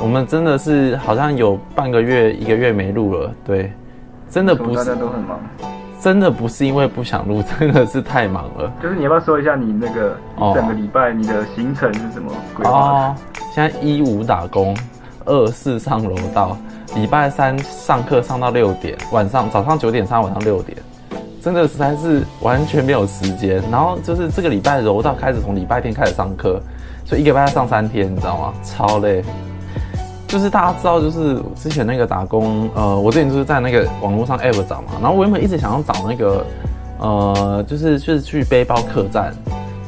我们真的是好像有半个月、一个月没录了，对，真的不是，大家都很忙，真的不是因为不想录，真的是太忙了。就是你要不要说一下你那个一整个礼拜你的行程是什么规划？哦，现在一五打工，二四上柔道，礼拜三上课上到六点，晚上早上九点上到晚上六点，真的实在是完全没有时间。然后就是这个礼拜柔道开始从礼拜天开始上课，所以一个礼拜上三天，你知道吗？超累。就是大家知道，就是之前那个打工，呃，我之前就是在那个网络上 app 找嘛，然后我原本一直想要找那个，呃，就是就是去背包客栈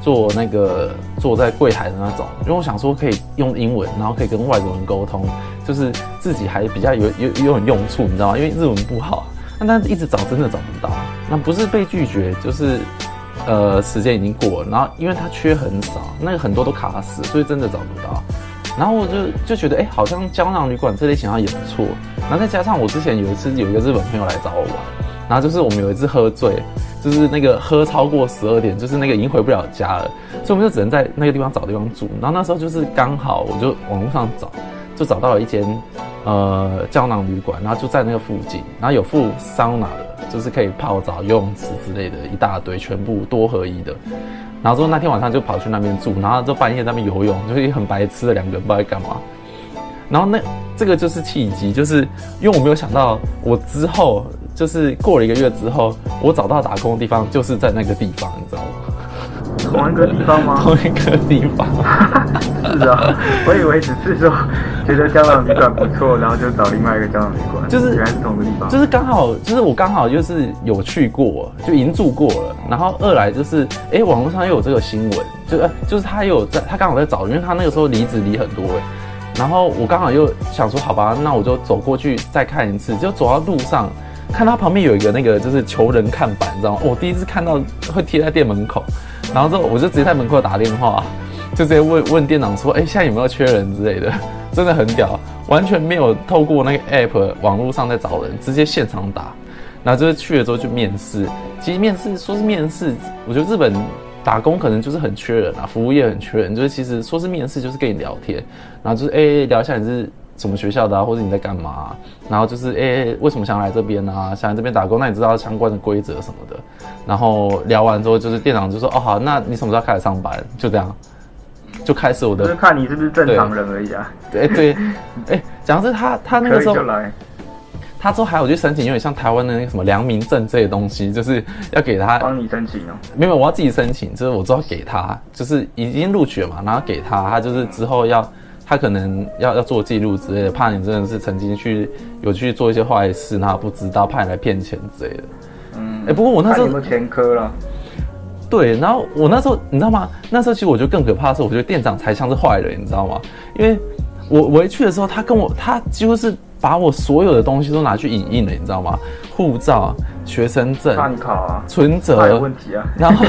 做那个坐在柜台的那种，因为我想说可以用英文，然后可以跟外国人沟通，就是自己还比较有有有点用处，你知道吗？因为日文不好，那但是一直找真的找不到，那不是被拒绝，就是呃时间已经过了，然后因为它缺很少，那个很多都卡死，所以真的找不到。然后我就就觉得，哎、好像胶囊旅馆这类型好像也不错。然后再加上我之前有一次有一个日本朋友来找我玩，然后就是我们有一次喝醉，就是那个喝超过十二点，就是那个已经回不了家了，所以我们就只能在那个地方找地方住。然后那时候就是刚好，我就网络上找，就找到了一间呃胶囊旅馆，然后就在那个附近，然后有附桑拿的，就是可以泡澡、游泳池之类的一大堆，全部多合一的。然后之后那天晚上就跑去那边住，然后就半夜在那边游泳，就是很白痴的两个人不知道在干嘛。然后那这个就是契机，就是因为我没有想到，我之后就是过了一个月之后，我找到打工的地方就是在那个地方，你知道吗？同一个地方吗？同一个地方。是啊，我以为只是说觉得胶囊旅馆不错，然后就找另外一个胶囊旅馆。就是原来是同一个地方。就是刚好，就是我刚好就是有去过，就已经住过了。然后二来就是，哎、欸，网络上又有这个新闻，就呃，就是他有在，他刚好在找，因为他那个时候离职离很多哎。然后我刚好又想说，好吧，那我就走过去再看一次。就走到路上，看他旁边有一个那个就是求人看板，你知道吗？我第一次看到会贴在店门口。然后之后我就直接在门口打电话，就直接问问店长说：“哎，现在有没有缺人之类的？” 真的很屌，完全没有透过那个 app 网络上在找人，直接现场打。然后就是去了之后就面试。其实面试说是面试，我觉得日本打工可能就是很缺人啊，服务业很缺人。就是其实说是面试，就是跟你聊天，然后就是哎聊一下你是什么学校的啊，或者你在干嘛啊？然后就是哎为什么想来这边啊？想来这边打工？那你知道相关的规则什么的？然后聊完之后，就是店长就说：“哦，好，那你什么时候开始上班？”就这样，就开始我的。就是看你是不是正常人而已啊。对对，哎，讲的是他他那个时候，他之后还有去申请，有点像台湾的那个什么良民证这些东西，就是要给他帮你申请哦。没有，我要自己申请，就是我之后给他，就是已经录取了嘛，然后给他，他就是之后要他可能要要做记录之类的，怕你真的是曾经去有去做一些坏事，然后不知道，怕你来骗钱之类的。嗯哎、欸，不过我那时候有没有前科了？对，然后我那时候你知道吗？那时候其实我觉得更可怕的是，我觉得店长才像是坏人，你知道吗？因为我我一去的时候，他跟我他几乎是把我所有的东西都拿去影印了，你知道吗？护照、学生证、怕你考啊、存折有问题啊，然后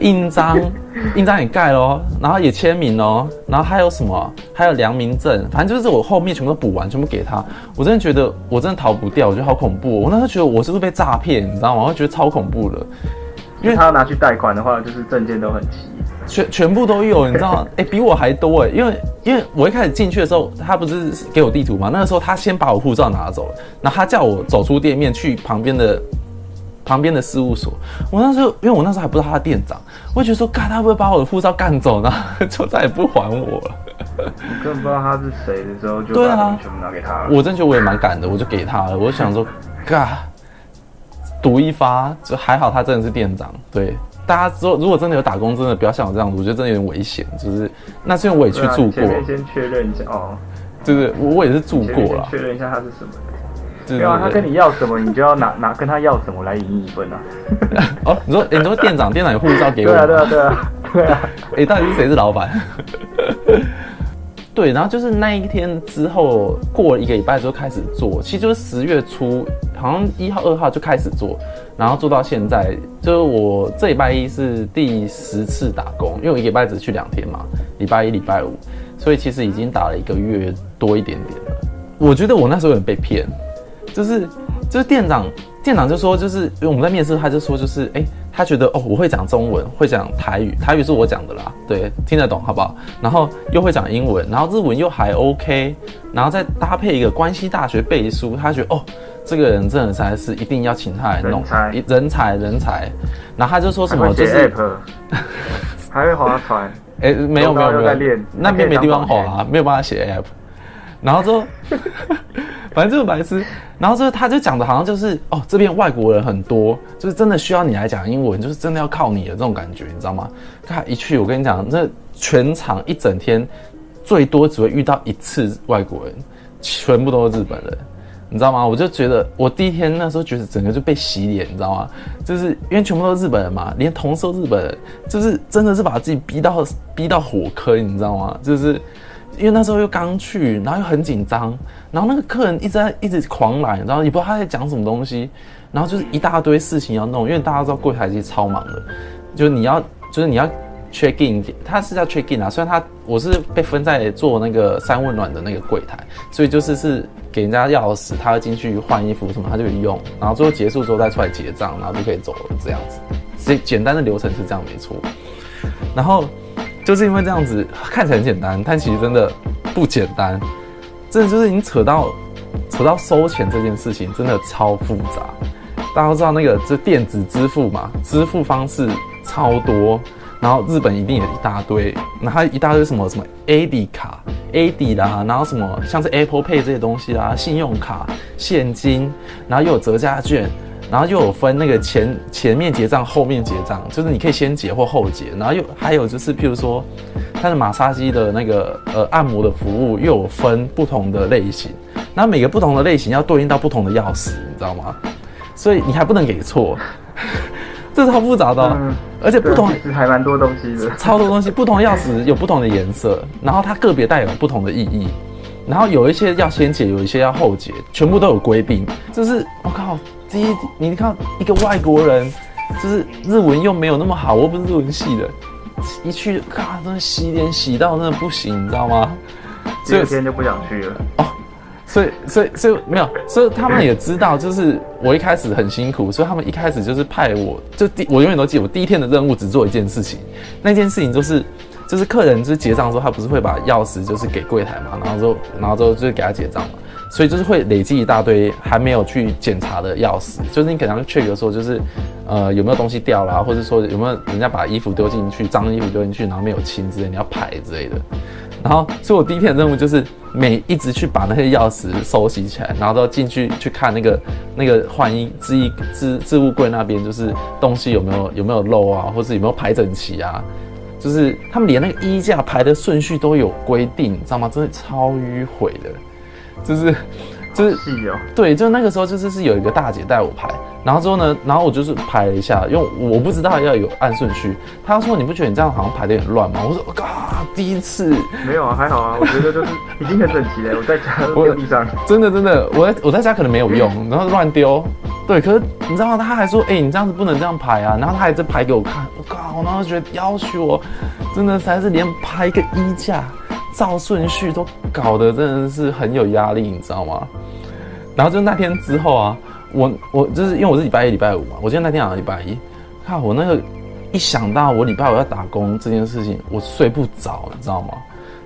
印章、印章也盖喽，然后也签名哦，然后还有什么？还有良民证，反正就是我后面全部都补完，全部给他。我真的觉得我真的逃不掉，我觉得好恐怖哦。我那时候觉得我是不是被诈骗，你知道吗？我觉得超恐怖的，因为他要拿去贷款的话，就是证件都很齐，全全部都有，你知道吗？哎，比我还多哎，因为因为我一开始进去的时候，他不是给我地图吗？那个时候他先把我护照拿走了，然后他叫我走出店面去旁边的。旁边的事务所，我那时候因为我那时候还不知道他的店长，我就觉得说，嘎，他会不会把我的护照干走呢？就再也不还我了。我根本不知道他是谁的时候，就把东西全部拿给他了。我真觉得我也蛮敢的，我就给他了。我就想说，嘎，赌一发，就还好他真的是店长。对，大家说如果真的有打工，真的不要像我这样子，我觉得真的有点危险。就是那是因为我也去住过。先先确认一下哦。对对，我我也是住过了。确认一下他是什么。对啊，他跟你要什么，你就要拿拿跟他要什么来赢一分啊。哦，你说、欸，你说店长，店长有护照给我。对啊，对啊，对啊，对啊。哎、欸，到底是谁是老板？对，然后就是那一天之后，过了一个礼拜之后开始做，其实就是十月初，好像一号、二号就开始做，然后做到现在，就是我这礼拜一是第十次打工，因为我一个礼拜只去两天嘛，礼拜一、礼拜五，所以其实已经打了一个月多一点点了。我觉得我那时候有点被骗。就是，就是店长，店长就说，就是因为我们在面试，他就说，就是，哎、欸，他觉得哦，我会讲中文，会讲台语，台语是我讲的啦，对，听得懂好不好？然后又会讲英文，然后日文又还 OK，然后再搭配一个关西大学背书，他觉得哦，这个人真的才是一定要请他来弄，人才人才人才。然后他就说什么就是还会划船，哎、欸，没有没有没有，那边没地方划啊，没有办法写 app。然后之后，反正就是白痴。然后就是他就讲的好像就是哦，这边外国人很多，就是真的需要你来讲英文，就是真的要靠你的这种感觉，你知道吗？他一去，我跟你讲，那全场一整天最多只会遇到一次外国人，全部都是日本人，你知道吗？我就觉得我第一天那时候觉得整个就被洗脸，你知道吗？就是因为全部都是日本人嘛，连同事日本人，就是 真的是把自己逼到逼到火坑，你知道吗？就是。因为那时候又刚去，然后又很紧张，然后那个客人一直在一直狂来，然后也不知道他在讲什么东西，然后就是一大堆事情要弄。因为大家知道柜台其实超忙的，就是你要就是你要 check in，他是要 check in 啊。虽然他我是被分在做那个三温暖的那个柜台，所以就是是给人家钥匙，他要进去换衣服什么，他就用，然后最后结束之后再出来结账，然后就可以走了这样子。简简单的流程是这样没错，然后。就是因为这样子看起来很简单，但其实真的不简单。真的就是你扯到扯到收钱这件事情，真的超复杂。大家都知道那个这电子支付嘛，支付方式超多，然后日本一定有一大堆，然后一大堆什么什么 AD 卡、AD 啦，然后什么像是 Apple Pay 这些东西啦，信用卡、现金，然后又有折价券。然后又有分那个前前面结账，后面结账，就是你可以先结或后结。然后又还有就是，譬如说，它的马杀鸡的那个呃按摩的服务又有分不同的类型。那每个不同的类型要对应到不同的钥匙，你知道吗？所以你还不能给错，这是超复杂的，哦。嗯、而且不同还蛮多东西的，超多东西，不同的钥匙有不同的颜色，然后它个别带有不同的意义。然后有一些要先结，有一些要后结，全部都有规定。就是我靠。第一，你看一个外国人，就是日文又没有那么好，我又不是日文系的，一去，咔，真的洗脸洗到真的不行，你知道吗？第二天就不想去了。哦，所以，所以，所以没有，所以他们也知道，就是我一开始很辛苦，所以他们一开始就是派我，就第，我永远都记得，我第一天的任务只做一件事情，那件事情就是，就是客人就是结账的时候，他不是会把钥匙就是给柜台嘛，然后之后，然后之后就是给他结账嘛。所以就是会累积一大堆还没有去检查的钥匙，就是你可能 check 的时候，就是呃有没有东西掉了，或者说有没有人家把衣服丢进去，脏衣服丢进去，然后没有清之类，你要排之类的。然后，所以我第一天的任务就是每一直去把那些钥匙收集起来，然后都进去去看那个那个换衣置衣置置物柜那边，就是东西有没有有没有漏啊，或是有没有排整齐啊？就是他们连那个衣架排的顺序都有规定，你知道吗？真的超迂回的。就是，就是，对，就那个时候就是是有一个大姐带我排，然后之后呢，然后我就是排了一下，因为我不知道要有按顺序。她说：“你不觉得你这样好像排的有点乱吗？”我说：“啊，第一次。”没有啊，还好啊，我觉得就是已经很整齐了。我在家丢地上，真的真的，我在我在家可能没有用，然后乱丢。对，可是你知道吗？他还说：“哎、欸，你这样子不能这样排啊。”然后他还在排给我看，我靠，然后觉得要求我真的才是连排一个衣架。照顺序都搞得真的是很有压力，你知道吗？然后就那天之后啊，我我就是因为我是礼拜一、礼拜五嘛，我记得那天好像礼拜一，看我那个一想到我礼拜五要打工这件事情，我睡不着，你知道吗？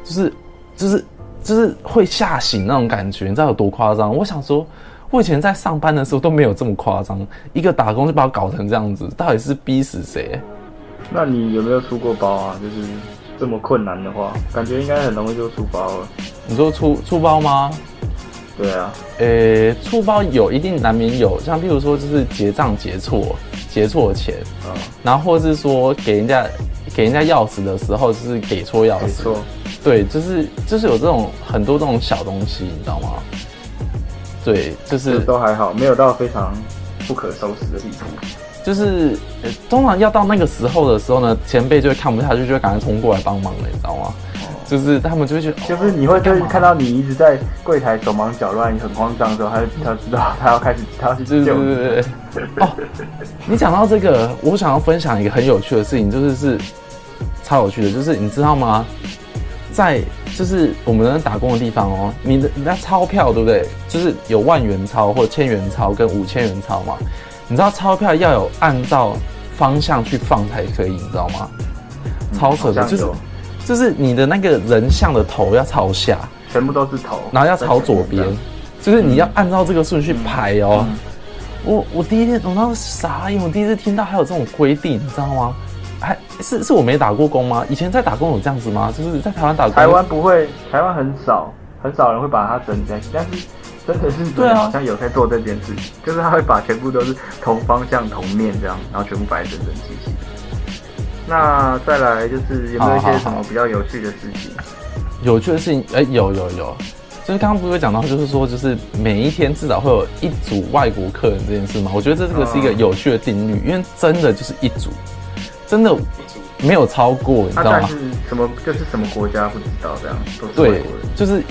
就是就是就是会吓醒那种感觉，你知道有多夸张？我想说，我以前在上班的时候都没有这么夸张，一个打工就把我搞成这样子，到底是逼死谁？那你有没有出过包啊？就是。这么困难的话，感觉应该很容易就出包了。你说出出包吗？对啊，呃、欸，出包有一定难免有，像譬如说就是结账结错，结错钱，嗯，然后或是说给人家给人家钥匙的时候就是给错钥匙，错，对，就是就是有这种很多这种小东西，你知道吗？对，就是都还好，没有到非常不可收拾的地步。就是，通常要到那个时候的时候呢，前辈就会看不下去，就会赶快冲过来帮忙了，你知道吗？哦、就是他们就会觉得，就是你会就是看到你一直在柜台手忙脚乱，你很慌张的时候，他就他知道他要开始他要去救你。对对对对。哦，你讲到这个，我想要分享一个很有趣的事情，就是是超有趣的，就是你知道吗？在就是我们在打工的地方哦，你的你的钞票对不对？就是有万元钞或千元钞跟五千元钞嘛。你知道钞票要有按照方向去放才可以，你知道吗？嗯、超扯的，就是就是你的那个人像的头要朝下，全部都是头，然后要朝左边，就是你要按照这个顺序排哦。我我第一天我当时傻眼，我第一次听到还有这种规定，你知道吗？还是是我没打过工吗？以前在打工有这样子吗？就是在台湾打工，台湾不会，台湾很少，很少人会把它整在一起，但是真的是对啊，好像有在做这件事情，啊、就是他会把全部都是同方向同面这样，然后全部摆整整齐齐。那再来就是有没有一些什么比较有趣的事情？好好好有趣的事情，哎、欸，有有有，就是刚刚不是有讲到，就是说，就是每一天至少会有一组外国客人这件事吗？我觉得这这个是一个有趣的定律，因为真的就是一组。真的没有超过，你知道吗？什么？就是什么国家不知道这样。对，就是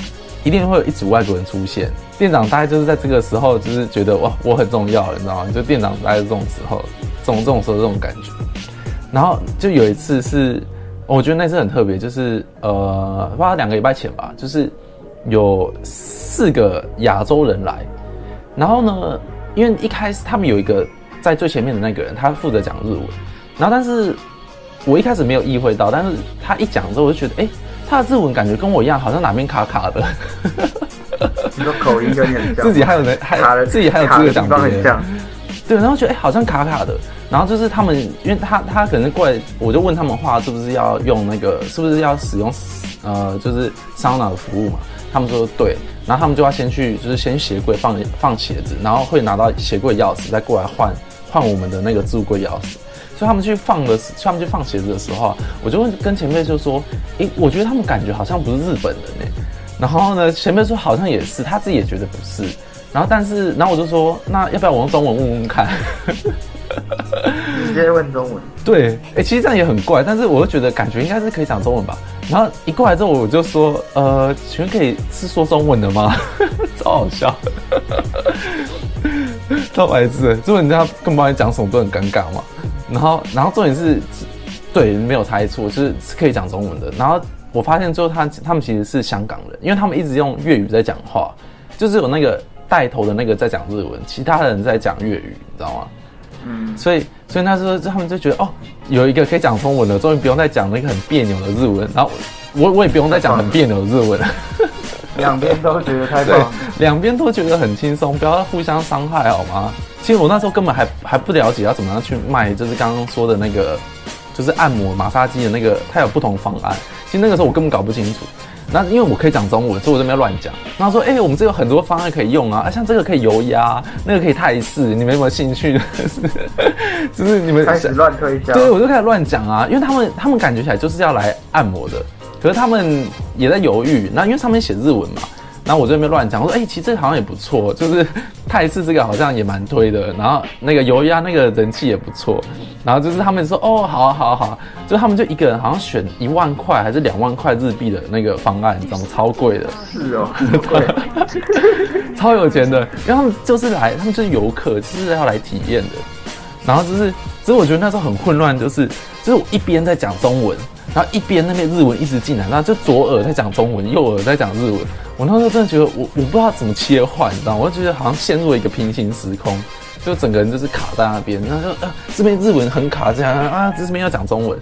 一定会有一组外国人出现。店长大概就是在这个时候，就是觉得哇，我很重要，你知道吗？就店长大概是这种时候，这种这种时候这种感觉。然后就有一次是，我觉得那次很特别，就是呃，不知道两个礼拜前吧，就是有四个亚洲人来。然后呢，因为一开始他们有一个在最前面的那个人，他负责讲日文。然后，但是我一开始没有意会到，但是他一讲之后，我就觉得，哎、他的日文感觉跟我一样，好像哪边卡卡的。你说口音跟你很像，自己还有人还自己还有资格讲别人。对，然后觉得哎、欸，好像卡卡的。然后就是他们，因为他他可能过来，我就问他们话是不是要用那个，是不是要使用呃，就是桑拿的服务嘛？他们说对。然后他们就要先去，就是先鞋柜放放鞋子，然后会拿到鞋柜钥匙，再过来换换我们的那个置物柜钥匙。所以他们去放的时，他们去放鞋子的时候，我就问跟前辈就说：“诶、欸，我觉得他们感觉好像不是日本人呢、欸。”然后呢，前辈说好像也是，他自己也觉得不是。然后但是，然后我就说：“那要不要我用中文问问看？”直接问中文。对，诶、欸，其实这样也很怪，但是我就觉得感觉应该是可以讲中文吧。然后一过来之后，我就说：“呃，请问可以是说中文的吗？” 超好笑，超白痴，就人家根本不知道讲什么，都很尴尬嘛。然后，然后重点是，对，没有猜错，就是是可以讲中文的。然后我发现之后，他他们其实是香港人，因为他们一直用粤语在讲话，就是有那个带头的那个在讲日文，其他人在讲粤语，你知道吗？嗯。所以，所以那时候他们就觉得，哦，有一个可以讲中文的，终于不用再讲那个很别扭的日文。然后我我也不用再讲很别扭的日文了。两边都觉得太棒，两边都觉得很轻松，不要互相伤害，好吗？其实我那时候根本还还不了解要怎么样去卖，就是刚刚说的那个，就是按摩马杀鸡的那个，它有不同方案。其实那个时候我根本搞不清楚。那因为我可以讲中文，所以我这边乱讲。然后说，哎、欸，我们这有很多方案可以用啊，啊，像这个可以油压，那个可以泰式，你们有没有兴趣？就是你们开始乱推销。对，我就开始乱讲啊，因为他们他们感觉起来就是要来按摩的。可是他们也在犹豫，那因为上面写日文嘛，然后我这边乱讲，我说哎、欸，其实这个好像也不错，就是 泰式这个好像也蛮推的，然后那个油压那个人气也不错，然后就是他们说哦，好啊好啊好啊，就他们就一个人好像选一万块还是两万块日币的那个方案，你知道吗？超贵的。是哦，超有钱的，因为他们就是来，他们就是游客，就是要来体验的，然后就是，其实我觉得那时候很混乱，就是就是我一边在讲中文。然后一边那边日文一直进来，然后就左耳在讲中文，右耳在讲日文。我那时候真的觉得我我不知道怎么切换，你知道吗？我就觉得好像陷入了一个平行时空，就整个人就是卡在那边。然后就啊，这边日文很卡，这样啊，这边要讲中文。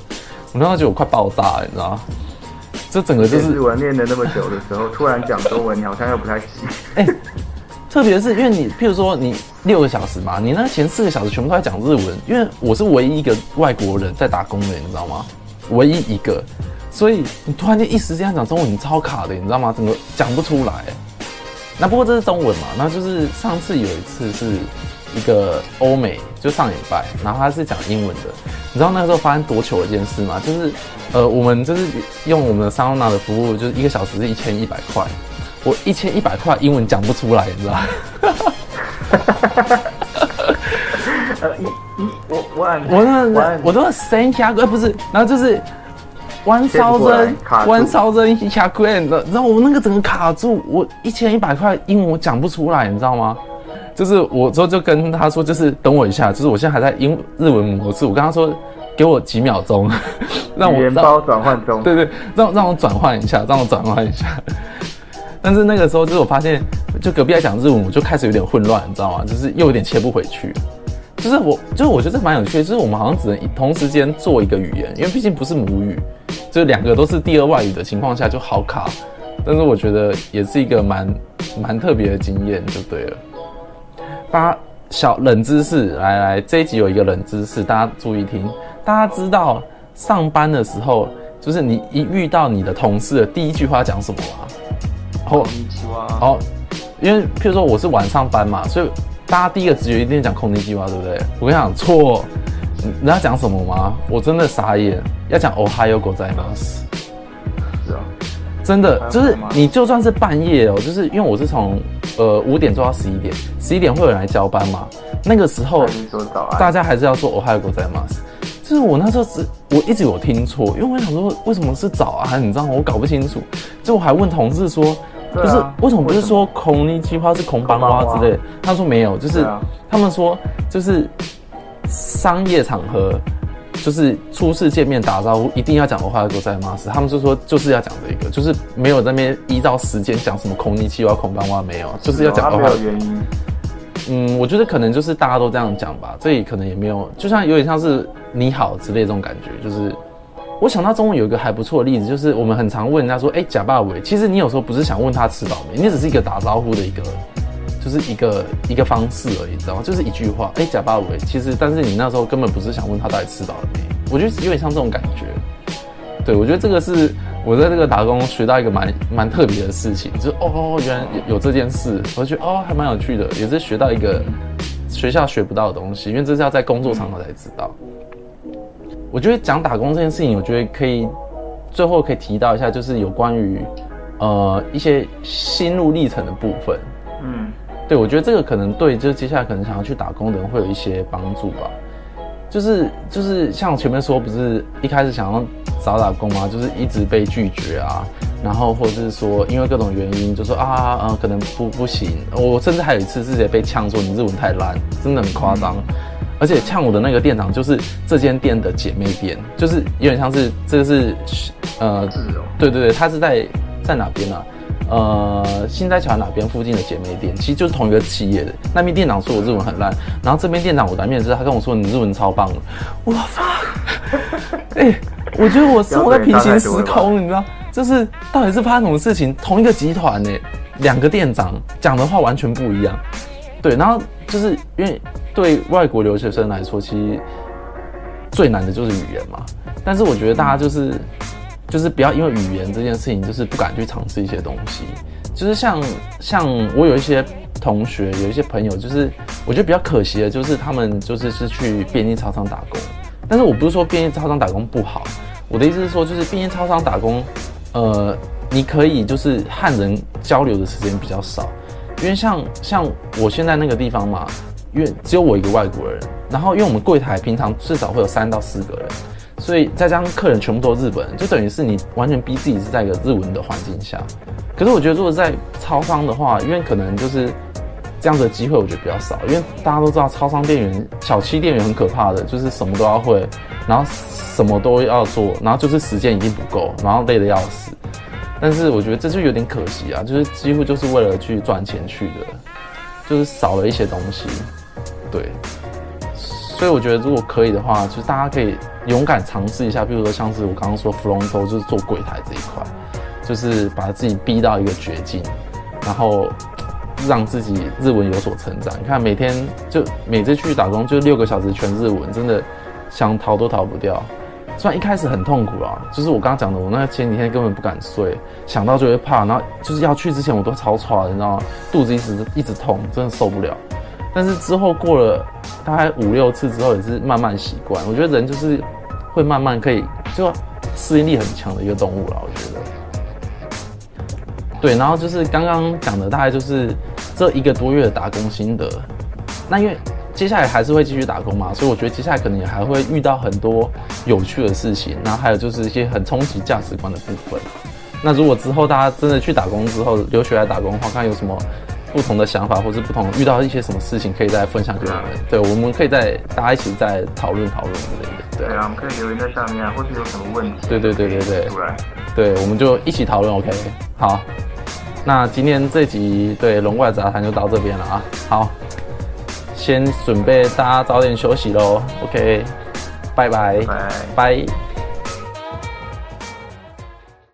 我那时候觉得我快爆炸了，你知道吗？这整个就是日文练了那么久的时候，突然讲中文，你好像又不太行。哎、欸，特别是因为你，譬如说你六个小时嘛，你那前四个小时全部都在讲日文，因为我是唯一一个外国人在打工的，你知道吗？唯一一个，所以你突然间一时间讲中文，你超卡的，你知道吗？怎么讲不出来？那不过这是中文嘛？那就是上次有一次是一个欧美，就上礼拜，然后他是讲英文的。你知道那个时候发生多糗一件事吗？就是呃，我们就是用我们的桑拿的服务，就是一个小时是一千一百块。我一千一百块英文讲不出来，你知道吗？呃，一一我我我那我都三千块，不是，然后就是 one thousand one thousand 一千块，然后我那个整个卡住，我一千一百块英文我讲不出来，你知道吗？就是我之后就跟他说，就是等我一下，就是我现在还在英日文模式，我跟他说给我几秒钟，让我包转换中，对对，让让我转换一下，让我转换一下。但是那个时候就是我发现，就隔壁在讲日文，我就开始有点混乱，你知道吗？就是又有点切不回去。就是我，就是我觉得这蛮有趣的，就是我们好像只能同时间做一个语言，因为毕竟不是母语，就是两个都是第二外语的情况下就好卡。但是我觉得也是一个蛮蛮特别的经验，就对了。大家小冷知识，来来，这一集有一个冷知识，大家注意听。大家知道上班的时候，就是你一遇到你的同事的第一句话讲什么吗？哦，哦，因为譬如说我是晚上班嘛，所以大家第一个直觉一定讲空间计划，对不对？我跟你讲错，你要讲什么吗？我真的傻眼，要讲 Ohio g o z a i m a s 是啊，真的就是你就算是半夜哦，就是因为我是从呃五点做到十一点，十一点会有人来交班嘛，那个时候大家还是要做 Ohio g o z a i m a s 就是我那时候只我一直有听错，因为我想说为什么是早安，你知道吗？我搞不清楚，就我还问同事说，不是为什么不是说空尼气话是空班花之类？他说没有，就是他们说就是商业场合，就是初次见面打招呼一定要讲的话都在吗？是他们就说就是要讲这个，就是没有那边依照时间讲什么空尼气话、空班花没有，就是要讲的话。嗯，我觉得可能就是大家都这样讲吧，这里可能也没有，就像有点像是你好之类这种感觉，就是。我想到中文有一个还不错的例子，就是我们很常问人家说，哎、欸，呷饱未？其实你有时候不是想问他吃饱没，你只是一个打招呼的一个。就是一个一个方式而已，知道吗？就是一句话，哎、欸，呷饱未？其实，但是你那时候根本不是想问他到底吃饱了没。我觉得有点像这种感觉。对，我觉得这个是我在这个打工学到一个蛮蛮特别的事情，就是哦，原来有这件事，我就觉得哦还蛮有趣的，也是学到一个学校学不到的东西，因为这是要在工作场合才知道。我觉得讲打工这件事情，我觉得可以最后可以提到一下，就是有关于呃一些心路历程的部分。嗯。对，我觉得这个可能对，就是接下来可能想要去打工的人会有一些帮助吧。就是就是像前面说，不是一开始想要找打工吗？就是一直被拒绝啊，然后或者是说因为各种原因，就说啊啊、呃、可能不不行。我甚至还有一次直接被呛说你日文太烂，真的很夸张。而且呛我的那个店长就是这间店的姐妹店，就是有点像是这个是呃，对对对，他是在在哪边啊？呃，新斋桥哪边附近的姐妹店，其实就是同一个企业的。那边店长说我日文很烂，然后这边店长我来面试，他跟我说你日文超棒的。我操！哎、欸，我觉得我生活在平行时空，你知道，就是到底是发生什么事情？同一个集团呢，两个店长讲的话完全不一样。对，然后就是因为对外国留学生来说，其实最难的就是语言嘛。但是我觉得大家就是。就是不要因为语言这件事情，就是不敢去尝试一些东西。就是像像我有一些同学，有一些朋友，就是我觉得比较可惜的，就是他们就是是去便利超商打工。但是我不是说便利超商打工不好，我的意思是说，就是便利超商打工，呃，你可以就是和人交流的时间比较少，因为像像我现在那个地方嘛，因为只有我一个外国人，然后因为我们柜台平常至少会有三到四个人。所以再加上客人全部都是日本人，就等于是你完全逼自己是在一个日文的环境下。可是我觉得如果在超商的话，因为可能就是这样子的机会，我觉得比较少。因为大家都知道超商店员、小七店员很可怕的，就是什么都要会，然后什么都要做，然后就是时间已经不够，然后累得要死。但是我觉得这就有点可惜啊，就是几乎就是为了去赚钱去的，就是少了一些东西。对。所以我觉得，如果可以的话，就是大家可以勇敢尝试一下，比如说像是我刚刚说 fronto 就是做柜台这一块，就是把自己逼到一个绝境，然后让自己日文有所成长。你看，每天就每次去打工就六个小时全日文，真的想逃都逃不掉。虽然一开始很痛苦啊，就是我刚刚讲的，我那前几天根本不敢睡，想到就会怕，然后就是要去之前我都超喘，你知道吗？肚子一直一直痛，真的受不了。但是之后过了大概五六次之后，也是慢慢习惯。我觉得人就是会慢慢可以，就适应力很强的一个动物了。我觉得，对。然后就是刚刚讲的，大概就是这一个多月的打工心得。那因为接下来还是会继续打工嘛，所以我觉得接下来可能也还会遇到很多有趣的事情。然后还有就是一些很冲击价值观的部分。那如果之后大家真的去打工之后，留学来打工的话，看有什么。不同的想法，或是不同遇到一些什么事情，可以再分享给我们。对，我们可以再大家一起再讨论讨论之类的。对，对啊，我们可以留言在下面啊，或是有什么问题。对对对对对。出来。对，我们就一起讨论。OK，好。那今天这集对龙怪杂谈就到这边了啊。好，先准备大家早点休息喽。OK，拜拜，拜。拜。